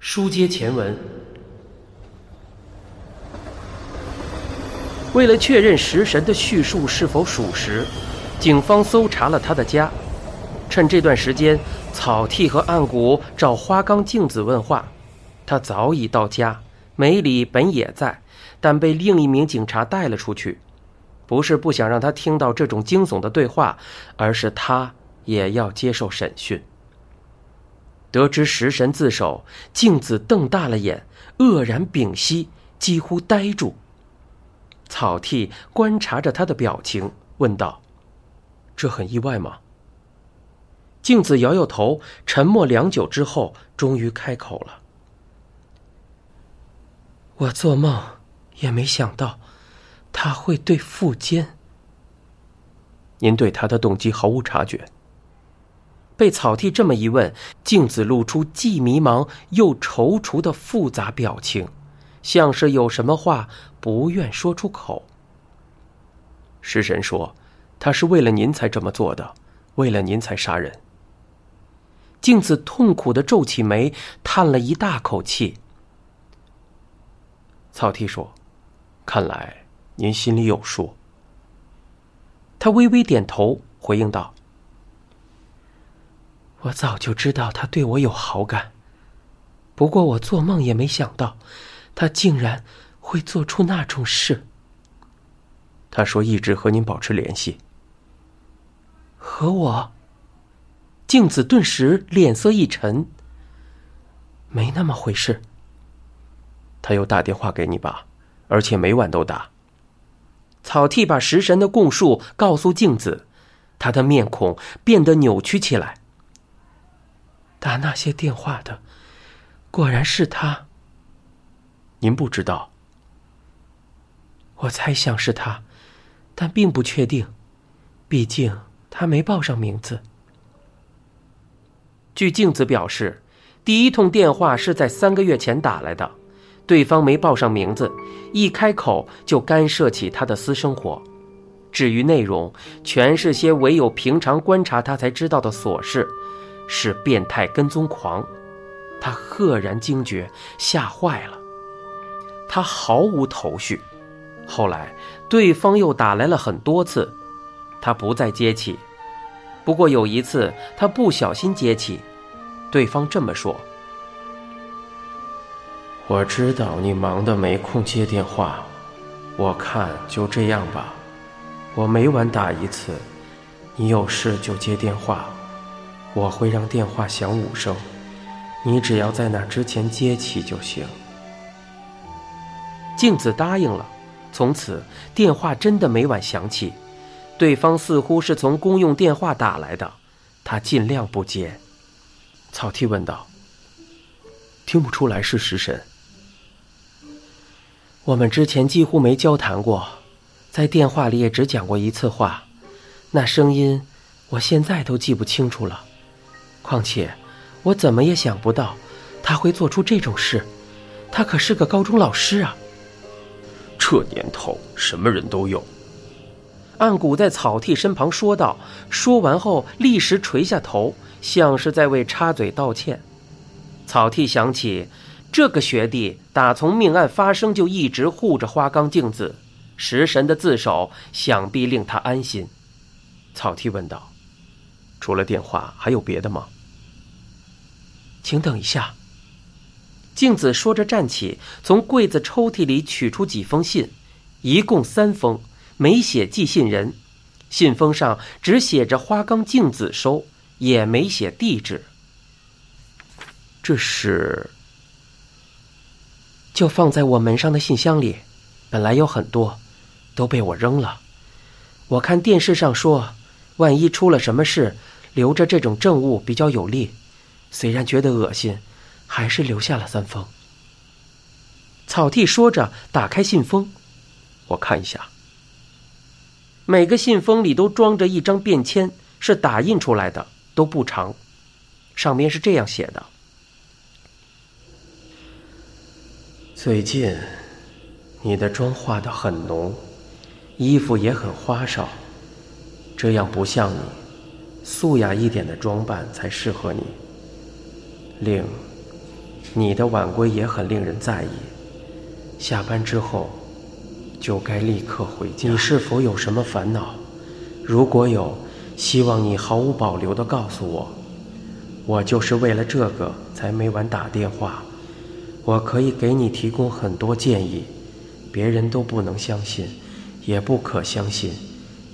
书接前文，为了确认食神的叙述是否属实，警方搜查了他的家。趁这段时间，草剃和暗谷找花冈镜子问话，他早已到家。梅里本也在，但被另一名警察带了出去，不是不想让他听到这种惊悚的对话，而是他也要接受审讯。得知食神自首，镜子瞪大了眼，愕然屏息，几乎呆住。草剃观察着他的表情，问道：“这很意外吗？”镜子摇摇头，沉默良久之后，终于开口了。我做梦也没想到，他会对富坚。您对他的动机毫无察觉。被草剃这么一问，镜子露出既迷茫又踌躇的复杂表情，像是有什么话不愿说出口。食神说：“他是为了您才这么做的，为了您才杀人。”镜子痛苦的皱起眉，叹了一大口气。草剃说：“看来您心里有数。”他微微点头，回应道：“我早就知道他对我有好感，不过我做梦也没想到，他竟然会做出那种事。”他说：“一直和您保持联系。”和我？镜子顿时脸色一沉。没那么回事。他又打电话给你吧，而且每晚都打。草剃把食神的供述告诉镜子，他的面孔变得扭曲起来。打那些电话的，果然是他。您不知道？我猜想是他，但并不确定，毕竟他没报上名字。据镜子表示，第一通电话是在三个月前打来的。对方没报上名字，一开口就干涉起他的私生活。至于内容，全是些唯有平常观察他才知道的琐事，是变态跟踪狂。他赫然惊觉，吓坏了。他毫无头绪。后来，对方又打来了很多次，他不再接起。不过有一次，他不小心接起，对方这么说。我知道你忙得没空接电话，我看就这样吧。我每晚打一次，你有事就接电话，我会让电话响五声，你只要在那之前接起就行。镜子答应了，从此电话真的每晚响起，对方似乎是从公用电话打来的，他尽量不接。草剃问道：“听不出来是食神？”我们之前几乎没交谈过，在电话里也只讲过一次话，那声音我现在都记不清楚了。况且，我怎么也想不到他会做出这种事，他可是个高中老师啊。这年头什么人都有。暗谷在草剃身旁说道，说完后立时垂下头，像是在为插嘴道歉。草剃想起。这个学弟打从命案发生就一直护着花冈镜子，食神的自首想必令他安心。草剃问道：“除了电话，还有别的吗？”请等一下。镜子说着站起，从柜子抽屉里取出几封信，一共三封，没写寄信人，信封上只写着花冈镜子收，也没写地址。这是。就放在我门上的信箱里，本来有很多，都被我扔了。我看电视上说，万一出了什么事，留着这种证物比较有利。虽然觉得恶心，还是留下了三封。草剃说着，打开信封，我看一下。每个信封里都装着一张便签，是打印出来的，都不长。上面是这样写的。最近，你的妆化得很浓，衣服也很花哨，这样不像你，素雅一点的装扮才适合你。另，你的晚归也很令人在意。下班之后，就该立刻回家。你是否有什么烦恼？如果有，希望你毫无保留地告诉我。我就是为了这个才每晚打电话。我可以给你提供很多建议，别人都不能相信，也不可相信。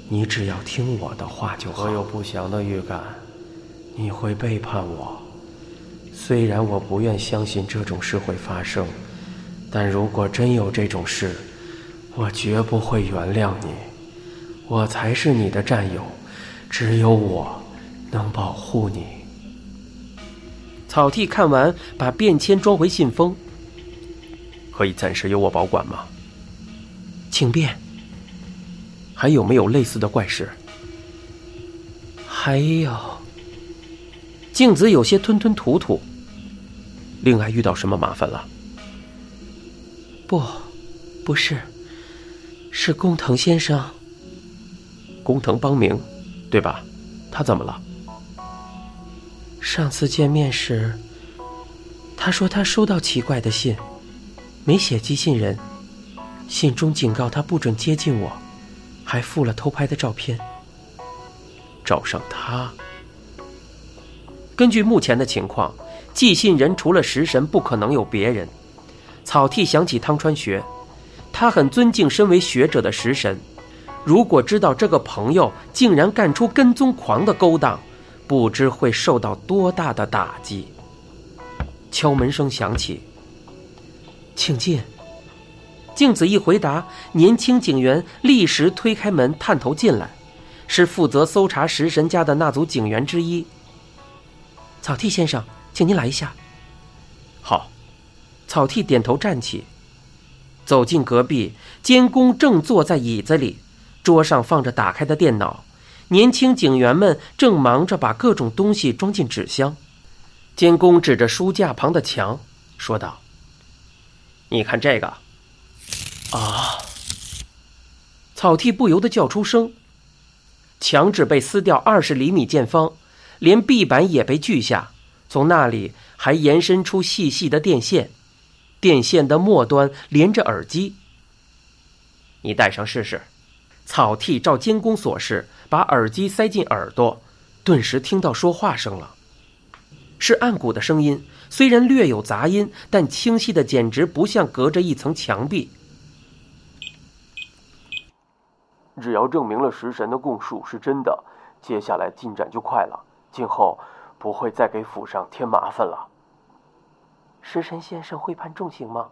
你只要听我的话就好。我有不祥的预感，你会背叛我。虽然我不愿相信这种事会发生，但如果真有这种事，我绝不会原谅你。我才是你的战友，只有我能保护你。草剃看完，把便签装回信封。可以暂时由我保管吗？请便。还有没有类似的怪事？还有。镜子有些吞吞吐吐。令爱遇到什么麻烦了？不，不是，是工藤先生。工藤邦明，对吧？他怎么了？上次见面时，他说他收到奇怪的信。没写寄信人，信中警告他不准接近我，还附了偷拍的照片。找上他。根据目前的情况，寄信人除了食神，不可能有别人。草剃想起汤川学，他很尊敬身为学者的食神。如果知道这个朋友竟然干出跟踪狂的勾当，不知会受到多大的打击。敲门声响起。请进。镜子一回答，年轻警员立时推开门，探头进来，是负责搜查食神家的那组警员之一。草剃先生，请您来一下。好。草剃点头站起，走进隔壁，监工正坐在椅子里，桌上放着打开的电脑，年轻警员们正忙着把各种东西装进纸箱。监工指着书架旁的墙，说道。你看这个，啊！草剃不由得叫出声。墙纸被撕掉二十厘米见方，连壁板也被锯下，从那里还延伸出细细的电线，电线的末端连着耳机。你戴上试试。草剃照监工所示，把耳机塞进耳朵，顿时听到说话声了，是暗谷的声音。虽然略有杂音，但清晰的简直不像隔着一层墙壁。只要证明了食神的供述是真的，接下来进展就快了，今后不会再给府上添麻烦了。食神先生会判重刑吗？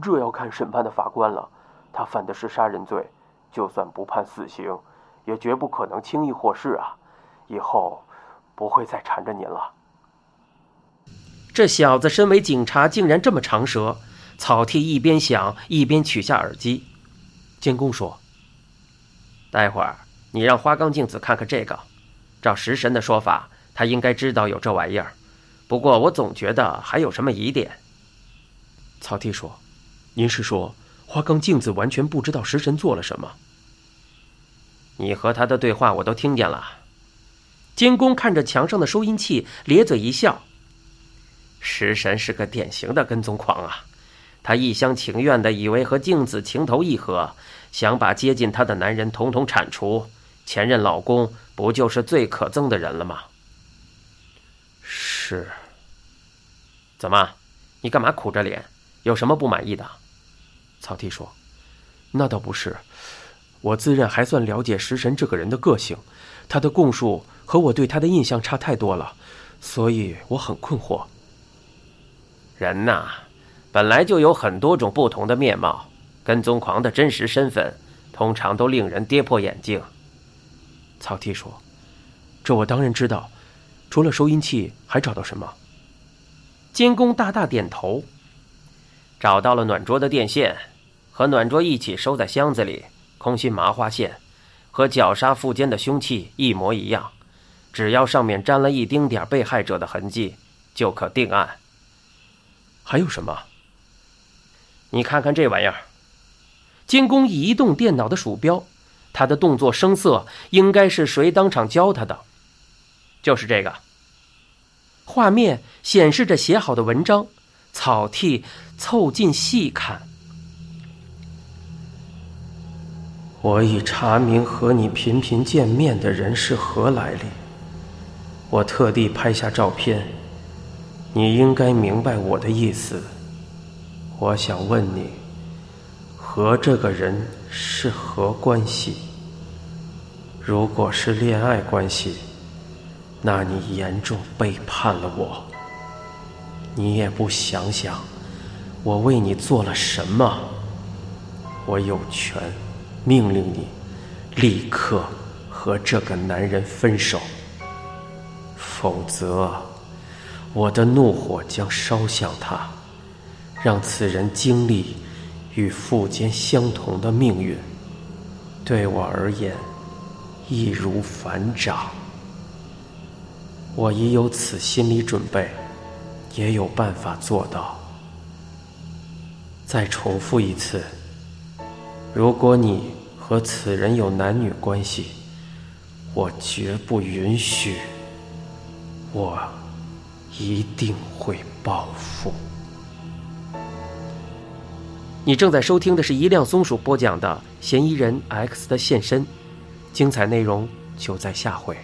这要看审判的法官了。他犯的是杀人罪，就算不判死刑，也绝不可能轻易获释啊！以后不会再缠着您了。这小子身为警察，竟然这么长舌。草剃一边想，一边取下耳机。监工说：“待会儿你让花岗镜子看看这个。照食神的说法，他应该知道有这玩意儿。不过我总觉得还有什么疑点。”草剃说：“您是说花岗镜子完全不知道食神做了什么？你和他的对话我都听见了。”监工看着墙上的收音器，咧嘴一笑。食神是个典型的跟踪狂啊！他一厢情愿的以为和镜子情投意合，想把接近他的男人统统铲除。前任老公不就是最可憎的人了吗？是。怎么？你干嘛苦着脸？有什么不满意的？草剃说：“那倒不是，我自认还算了解食神这个人的个性，他的供述和我对他的印象差太多了，所以我很困惑。”人呐，本来就有很多种不同的面貌，跟踪狂的真实身份通常都令人跌破眼镜。草剃说：“这我当然知道，除了收音器，还找到什么？”监工大大点头：“找到了暖桌的电线，和暖桌一起收在箱子里，空心麻花线，和绞杀腹间的凶器一模一样，只要上面沾了一丁点被害者的痕迹，就可定案。”还有什么？你看看这玩意儿。监工移动电脑的鼠标，他的动作生涩，应该是谁当场教他的？就是这个。画面显示着写好的文章，草剃凑近细看。我已查明和你频频见面的人是何来历。我特地拍下照片，你应该明白我的意思。我想问你，和这个人是何关系？如果是恋爱关系，那你严重背叛了我。你也不想想，我为你做了什么？我有权命令你立刻和这个男人分手，否则我的怒火将烧向他，让此人经历与父坚相同的命运。对我而言，易如反掌。我已有此心理准备，也有办法做到。再重复一次：如果你和此人有男女关系，我绝不允许。我一定会报复。你正在收听的是一辆松鼠播讲的《嫌疑人 X 的现身》，精彩内容就在下回。